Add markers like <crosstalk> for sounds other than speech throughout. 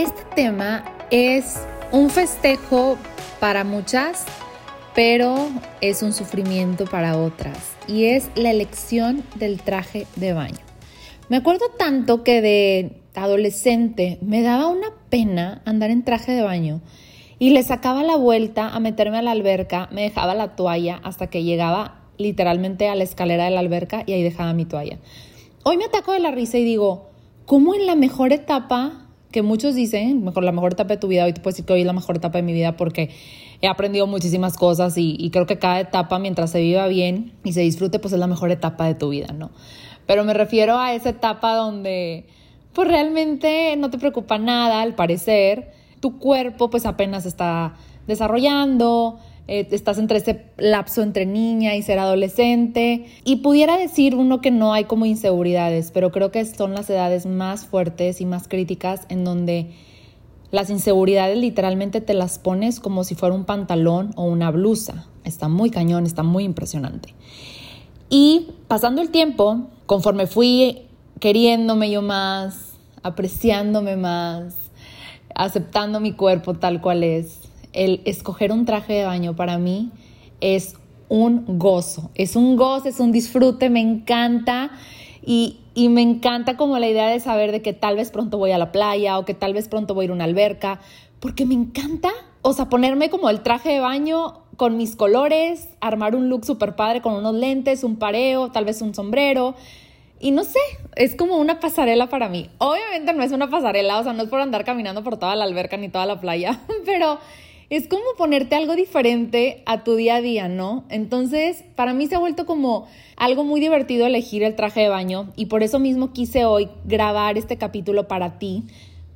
Este tema es un festejo para muchas, pero es un sufrimiento para otras y es la elección del traje de baño. Me acuerdo tanto que de adolescente me daba una pena andar en traje de baño y le sacaba la vuelta a meterme a la alberca, me dejaba la toalla hasta que llegaba literalmente a la escalera de la alberca y ahí dejaba mi toalla. Hoy me ataco de la risa y digo, ¿cómo en la mejor etapa que muchos dicen, mejor la mejor etapa de tu vida, hoy te puedo decir que hoy es la mejor etapa de mi vida porque he aprendido muchísimas cosas y, y, creo que cada etapa, mientras se viva bien y se disfrute, pues es la mejor etapa de tu vida, ¿no? Pero me refiero a esa etapa donde, pues realmente no te preocupa nada, al parecer, tu cuerpo pues apenas está desarrollando, eh, estás entre ese lapso entre niña y ser adolescente. Y pudiera decir uno que no hay como inseguridades, pero creo que son las edades más fuertes y más críticas en donde las inseguridades literalmente te las pones como si fuera un pantalón o una blusa. Está muy cañón, está muy impresionante. Y pasando el tiempo, conforme fui queriéndome yo más, apreciándome más, aceptando mi cuerpo tal cual es, el escoger un traje de baño para mí es un gozo, es un gozo, es un disfrute, me encanta y, y, me encanta como la idea de saber de que tal vez pronto voy a la playa o que tal vez pronto voy a ir a una alberca, porque me encanta, o sea, ponerme como el traje de baño con mis colores, armar un look súper padre con unos lentes, un pareo, tal vez un sombrero. Y no sé, es como una pasarela para mí. Obviamente no es una pasarela, o sea, no es por andar caminando por toda la alberca ni toda la playa, <laughs> pero es como ponerte algo diferente a tu día a día, ¿no? Entonces, para mí se ha vuelto como algo muy divertido elegir el traje de baño y por eso mismo quise hoy grabar este capítulo para ti,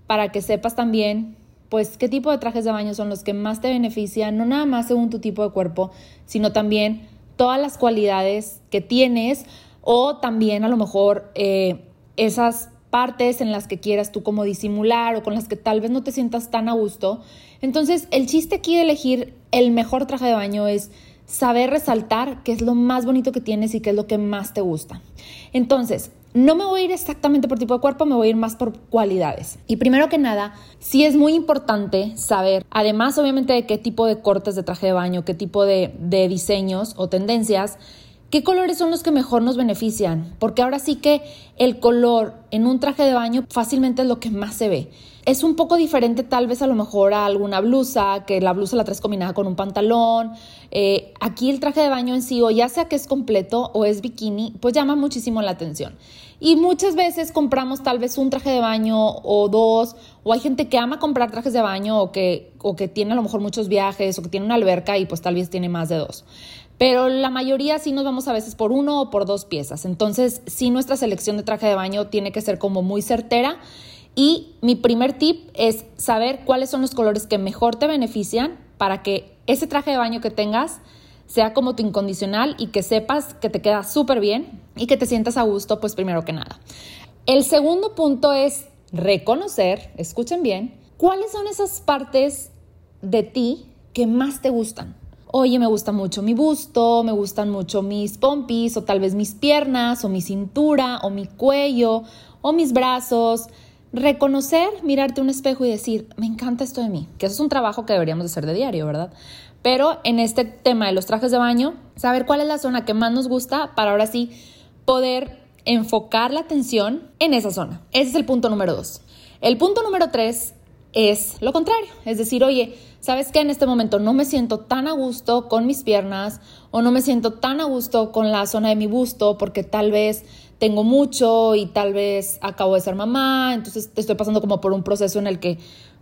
para que sepas también, pues, qué tipo de trajes de baño son los que más te benefician, no nada más según tu tipo de cuerpo, sino también todas las cualidades que tienes o también a lo mejor eh, esas partes en las que quieras tú como disimular o con las que tal vez no te sientas tan a gusto. Entonces, el chiste aquí de elegir el mejor traje de baño es saber resaltar qué es lo más bonito que tienes y qué es lo que más te gusta. Entonces, no me voy a ir exactamente por tipo de cuerpo, me voy a ir más por cualidades. Y primero que nada, sí es muy importante saber, además obviamente de qué tipo de cortes de traje de baño, qué tipo de, de diseños o tendencias, ¿Qué colores son los que mejor nos benefician? Porque ahora sí que el color en un traje de baño fácilmente es lo que más se ve. Es un poco diferente tal vez a lo mejor a alguna blusa, que la blusa la traes combinada con un pantalón. Eh, aquí el traje de baño en sí, o ya sea que es completo o es bikini, pues llama muchísimo la atención. Y muchas veces compramos tal vez un traje de baño o dos, o hay gente que ama comprar trajes de baño o que, o que tiene a lo mejor muchos viajes o que tiene una alberca y pues tal vez tiene más de dos pero la mayoría sí nos vamos a veces por uno o por dos piezas. Entonces, sí nuestra selección de traje de baño tiene que ser como muy certera. Y mi primer tip es saber cuáles son los colores que mejor te benefician para que ese traje de baño que tengas sea como tu incondicional y que sepas que te queda súper bien y que te sientas a gusto, pues primero que nada. El segundo punto es reconocer, escuchen bien, cuáles son esas partes de ti que más te gustan oye, me gusta mucho mi busto, me gustan mucho mis pompis o tal vez mis piernas o mi cintura o mi cuello o mis brazos. Reconocer, mirarte un espejo y decir, me encanta esto de mí, que eso es un trabajo que deberíamos hacer de diario, ¿verdad? Pero en este tema de los trajes de baño, saber cuál es la zona que más nos gusta para ahora sí poder enfocar la atención en esa zona. Ese es el punto número dos. El punto número tres es lo contrario, es decir, oye, ¿sabes qué? En este momento no me siento tan a gusto con mis piernas o no me siento tan a gusto con la zona de mi busto porque tal vez tengo mucho y tal vez acabo de ser mamá, entonces estoy pasando como por un proceso en el que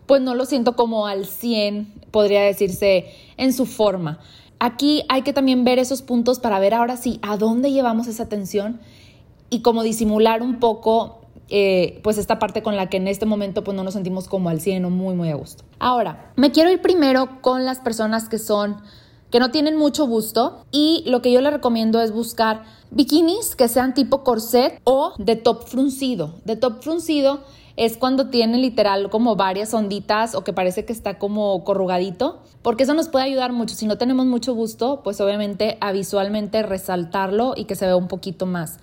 pues no lo siento como al 100, podría decirse, en su forma. Aquí hay que también ver esos puntos para ver ahora sí a dónde llevamos esa atención y como disimular un poco eh, pues esta parte con la que en este momento pues no nos sentimos como al 100 o muy muy a gusto. Ahora, me quiero ir primero con las personas que son que no tienen mucho gusto y lo que yo les recomiendo es buscar bikinis que sean tipo corset o de top fruncido. De top fruncido es cuando tiene literal como varias onditas o que parece que está como corrugadito, porque eso nos puede ayudar mucho. Si no tenemos mucho gusto, pues obviamente a visualmente resaltarlo y que se vea un poquito más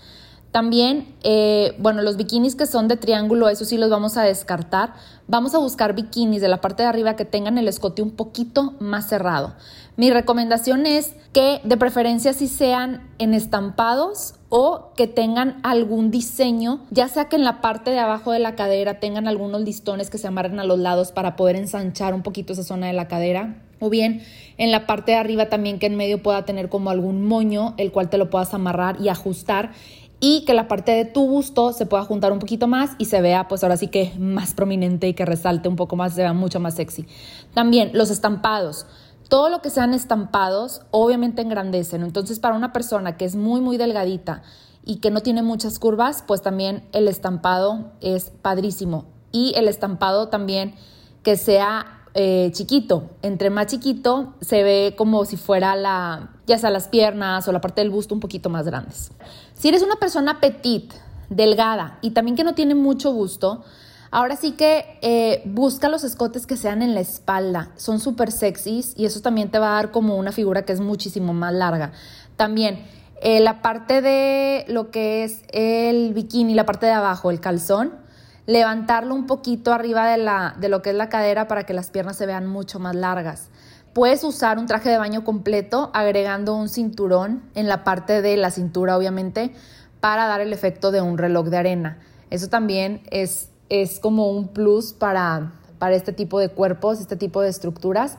También, eh, bueno, los bikinis que son de triángulo, eso sí los vamos a descartar. Vamos a buscar bikinis de la parte de arriba que tengan el escote un poquito más cerrado. Mi recomendación es que de preferencia sí sean en estampados o que tengan algún diseño, ya sea que en la parte de abajo de la cadera tengan algunos listones que se amarren a los lados para poder ensanchar un poquito esa zona de la cadera o bien en la parte de arriba también que en medio pueda tener como algún moño, el cual te lo puedas amarrar y ajustar y que la parte de tu busto se pueda juntar un poquito más y se vea pues ahora sí que más prominente y que resalte un poco más, se vea mucho más sexy. También los estampados. Todo lo que sean estampados obviamente engrandecen. Entonces para una persona que es muy muy delgadita y que no tiene muchas curvas, pues también el estampado es padrísimo. Y el estampado también que sea eh, chiquito. Entre más chiquito se ve como si fuera la, ya sea las piernas o la parte del busto un poquito más grandes. Si eres una persona petit, delgada y también que no tiene mucho busto, ahora sí que eh, busca los escotes que sean en la espalda. Son súper sexys y eso también te va a dar como una figura que es muchísimo más larga. También eh, la parte de lo que es el bikini, la parte de abajo, el calzón, levantarlo un poquito arriba de, la, de lo que es la cadera para que las piernas se vean mucho más largas. Puedes usar un traje de baño completo agregando un cinturón en la parte de la cintura, obviamente, para dar el efecto de un reloj de arena. Eso también es, es como un plus para, para este tipo de cuerpos, este tipo de estructuras.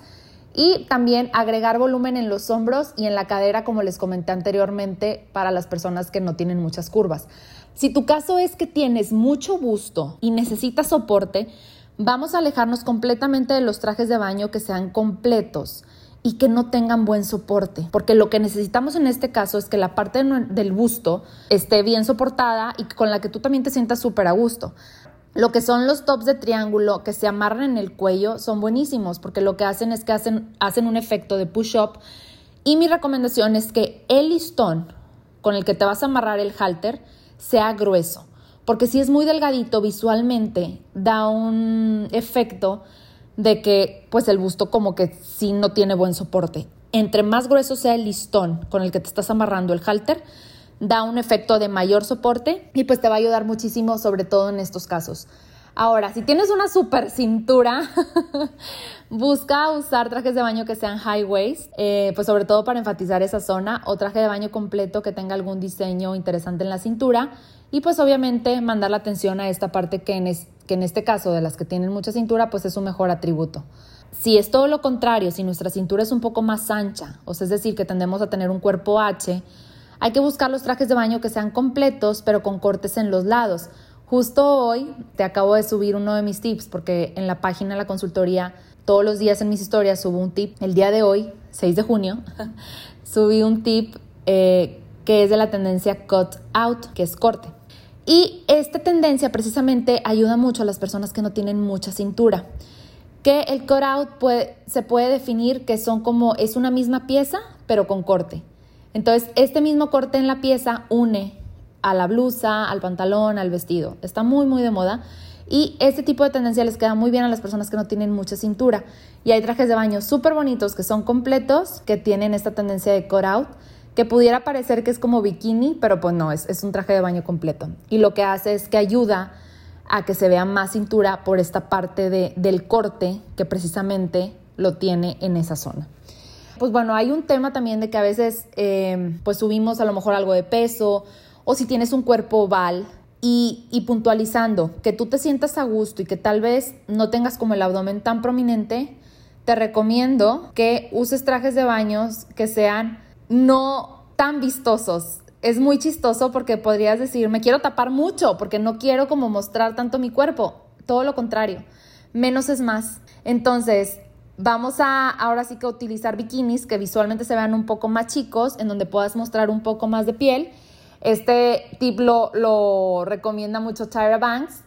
Y también agregar volumen en los hombros y en la cadera, como les comenté anteriormente, para las personas que no tienen muchas curvas. Si tu caso es que tienes mucho busto y necesitas soporte, vamos a alejarnos completamente de los trajes de baño que sean completos y que no tengan buen soporte, porque lo que necesitamos en este caso es que la parte del busto esté bien soportada y con la que tú también te sientas súper a gusto. Lo que son los tops de triángulo que se amarran en el cuello son buenísimos porque lo que hacen es que hacen, hacen un efecto de push-up y mi recomendación es que el listón con el que te vas a amarrar el halter sea grueso. Porque si es muy delgadito visualmente, da un efecto de que pues el busto como que sí no tiene buen soporte. Entre más grueso sea el listón con el que te estás amarrando el halter, da un efecto de mayor soporte y pues te va a ayudar muchísimo, sobre todo en estos casos. Ahora, si tienes una super cintura, <laughs> busca usar trajes de baño que sean high waist, eh, pues sobre todo para enfatizar esa zona, o traje de baño completo que tenga algún diseño interesante en la cintura. Y pues obviamente mandar la atención a esta parte que en, que en este caso de las que tienen mucha cintura, pues es un mejor atributo. Si es todo lo contrario, si nuestra cintura es un poco más ancha, o sea, es decir, que tendemos a tener un cuerpo H, hay que buscar los trajes de baño que sean completos, pero con cortes en los lados Justo hoy te acabo de subir uno de mis tips porque en la página de la consultoría todos los días en mis historias subo un tip. El día de hoy, 6 de junio, <laughs> subí un tip eh, que es de la tendencia cut out, que es corte. Y esta tendencia precisamente ayuda mucho a las personas que no tienen mucha cintura. Que el cut out se puede definir que son como es una misma pieza, pero con corte. Entonces, este mismo corte en la pieza une a la blusa, al pantalón, al vestido. Está muy, muy de moda. Y este tipo de tendencia les queda muy bien a las personas que no tienen mucha cintura. Y hay trajes de baño súper bonitos que son completos, que tienen esta tendencia de cut out, que pudiera parecer que es como bikini, pero pues no, es, es un traje de baño completo. Y lo que hace es que ayuda a que se vea más cintura por esta parte de, del corte que precisamente lo tiene en esa zona. Pues bueno, hay un tema también de que a veces eh, pues subimos a lo mejor algo de peso o si tienes un cuerpo oval y, y, puntualizando que tú te sientas a gusto y que tal vez no tengas como el abdomen tan prominente, te recomiendo que uses trajes de baños que sean no tan vistosos. Es muy chistoso porque podrías decir, me quiero tapar mucho porque no quiero como mostrar tanto mi cuerpo. Todo lo contrario, menos es más. Entonces, vamos a ahora sí que utilizar bikinis que visualmente se vean un poco más chicos, en donde puedas mostrar un poco más de piel este tip lo, recomienda mucho Tyra Banks.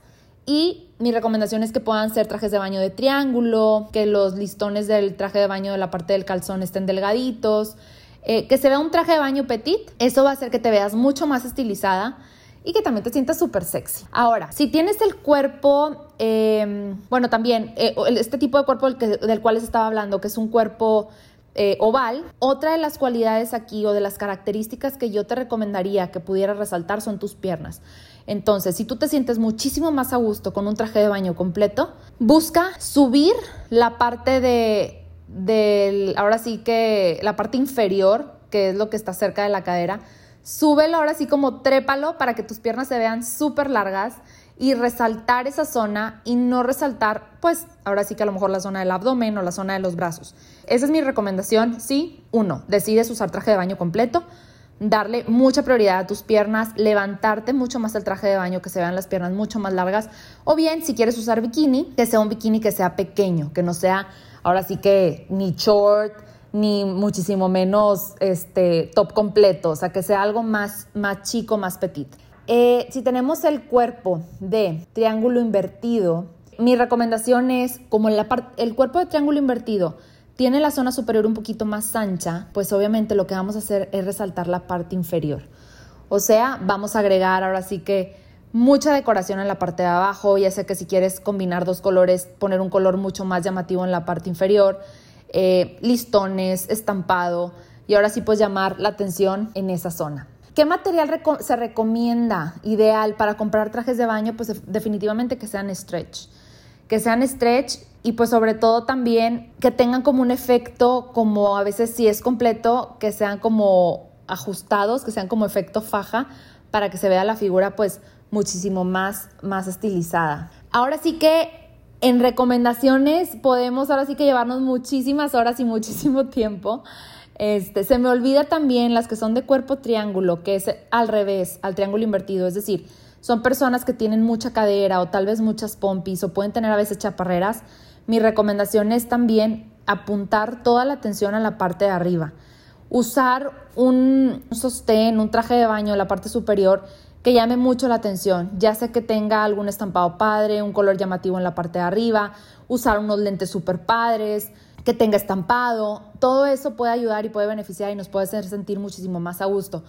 Y mi recomendación es que puedan ser trajes de baño de triángulo, que los listones del traje de baño de la parte del calzón estén delgaditos, eh, que se vea un traje de baño petit. Eso va a hacer que te veas mucho más estilizada y que también te sientas súper sexy. Ahora, si tienes el cuerpo, em, bueno, también eh, este tipo de cuerpo del, del cual les estaba hablando, que es un cuerpo eh, oval. Otra de las cualidades aquí o de las características que yo te recomendaría que pudieras resaltar son tus piernas. Entonces, si tú te sientes muchísimo más a gusto con un traje de baño completo, busca subir la parte de, del, ahora sí que la parte inferior, que es lo que está cerca de la cadera, súbelo ahora sí como trépalo para que tus piernas se vean súper largas y resaltar esa zona y no resaltar, pues ahora sí que a lo mejor la zona del abdomen o la zona de los brazos. Esa es mi recomendación. Sí, uno, decides usar traje de baño completo, darle mucha prioridad a tus piernas, levantarte mucho más el traje de baño, que se vean las piernas mucho más largas, o bien si quieres usar bikini, que sea un bikini que sea pequeño, que no sea ahora sí que ni short, ni muchísimo menos este top completo, o sea, que sea algo más, más chico, más petit. Eh, si tenemos el cuerpo de triángulo invertido, mi recomendación es, como la el cuerpo de triángulo invertido tiene la zona superior un poquito más ancha, pues obviamente lo que vamos a hacer es resaltar la parte inferior. O sea, vamos a agregar ahora sí que mucha decoración en la parte de abajo, ya sé que si quieres combinar dos colores, poner un color mucho más llamativo en la parte inferior, eh, listones, estampado, y ahora sí puedes llamar la atención en esa zona. ¿Qué material se recomienda ideal para comprar trajes de baño? Pues definitivamente que sean stretch. Que sean stretch y pues sobre todo también que tengan como un efecto, como a veces si es completo, que sean como ajustados, que sean como efecto faja, para que se vea la figura pues muchísimo más, más estilizada. Ahora sí que en recomendaciones podemos ahora sí que llevarnos muchísimas horas y muchísimo <laughs> tiempo. Este, se me olvida también las que son de cuerpo triángulo, que es al revés, al triángulo invertido, es decir, son personas que tienen mucha cadera o tal vez muchas pompis o pueden tener a veces chaparreras. Mi recomendación es también apuntar toda la atención a la parte de arriba. Usar un sostén, un traje de baño la parte superior que llame mucho la atención, ya sea que tenga algún estampado padre, un color llamativo en la parte de arriba, usar unos lentes super padres, que tenga estampado, todo eso puede ayudar y puede beneficiar y nos puede hacer sentir muchísimo más a gusto.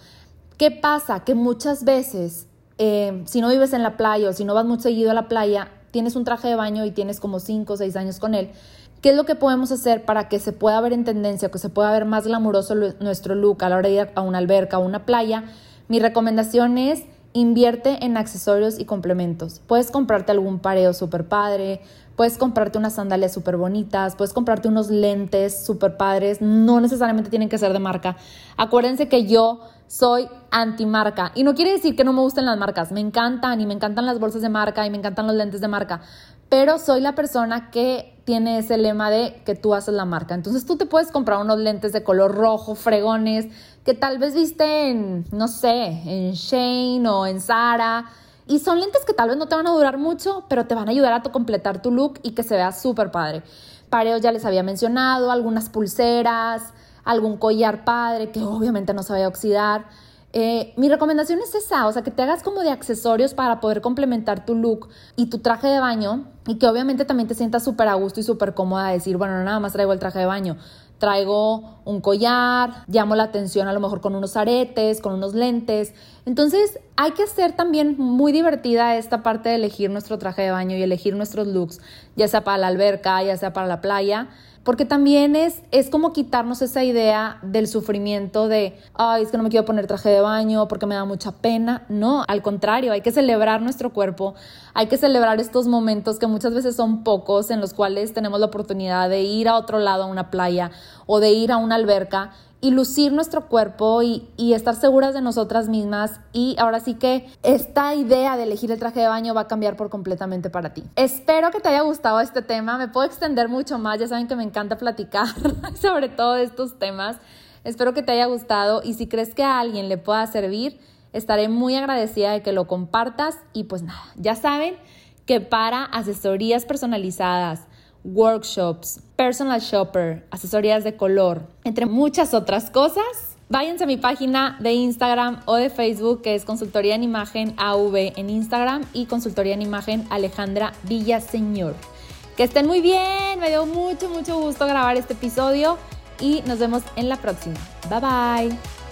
¿Qué pasa? Que muchas veces, eh, si no vives en la playa o si no vas muy seguido a la playa, tienes un traje de baño y tienes como 5 o 6 años con él, ¿qué es lo que podemos hacer para que se pueda ver en tendencia, que se pueda ver más glamuroso nuestro look a la hora de ir a una alberca o una playa? Mi recomendación es invierte en accesorios y complementos. Puedes comprarte algún pareo super padre, Puedes comprarte unas sandalias súper bonitas, puedes comprarte unos lentes súper padres, no necesariamente tienen que ser de marca. Acuérdense que yo soy anti-marca y no quiere decir que no me gusten las marcas, me encantan y me encantan las bolsas de marca y me encantan los lentes de marca, pero soy la persona que tiene ese lema de que tú haces la marca. Entonces tú te puedes comprar unos lentes de color rojo, fregones, que tal vez viste en, no sé, en Shane o en Zara y son lentes que tal vez no te van a durar mucho, pero te van a ayudar a completar tu look y que se vea súper padre. Pareos ya les había mencionado, algunas pulseras, algún collar padre que obviamente no se vaya a oxidar. Eh, mi recomendación es esa, o sea, que te hagas como de accesorios para poder complementar tu look y tu traje de baño y que obviamente también te sientas súper a gusto y súper cómoda de decir, bueno, no nada más traigo el traje de baño, traigo un collar, llamo la atención a lo mejor con unos aretes, con unos lentes. Entonces hay que ser también muy divertida esta parte de elegir nuestro traje de baño y elegir nuestros looks, ya sea para la alberca, ya sea para la playa porque también es, es como quitarnos esa idea del sufrimiento de, ay, es que no me quiero poner traje de baño porque me da mucha pena. No, al contrario, hay que celebrar nuestro cuerpo, hay que celebrar estos momentos que muchas veces son pocos en los cuales tenemos la oportunidad de ir a otro lado, a una playa o de ir a una alberca y lucir nuestro cuerpo y, estar seguras de nosotras mismas. Y ahora sí que esta idea de elegir el traje de baño va a cambiar por completamente para ti. Espero que te haya gustado este tema. Me puedo extender mucho más. Ya saben que me encanta platicar <laughs> sobre todo estos temas. Espero que te haya gustado y si crees que a alguien le pueda servir, estaré muy agradecida de que lo compartas. Y pues nada, ya saben que para asesorías personalizadas, workshops, personal shopper, asesorías de color, entre muchas otras cosas. Váyanse a mi página de Instagram o de Facebook, que es Consultoría en Imagen AV en Instagram y Consultoría en Imagen Alejandra Villaseñor. Que estén muy bien, me dio mucho, mucho gusto grabar este episodio y nos vemos en la próxima. Bye bye.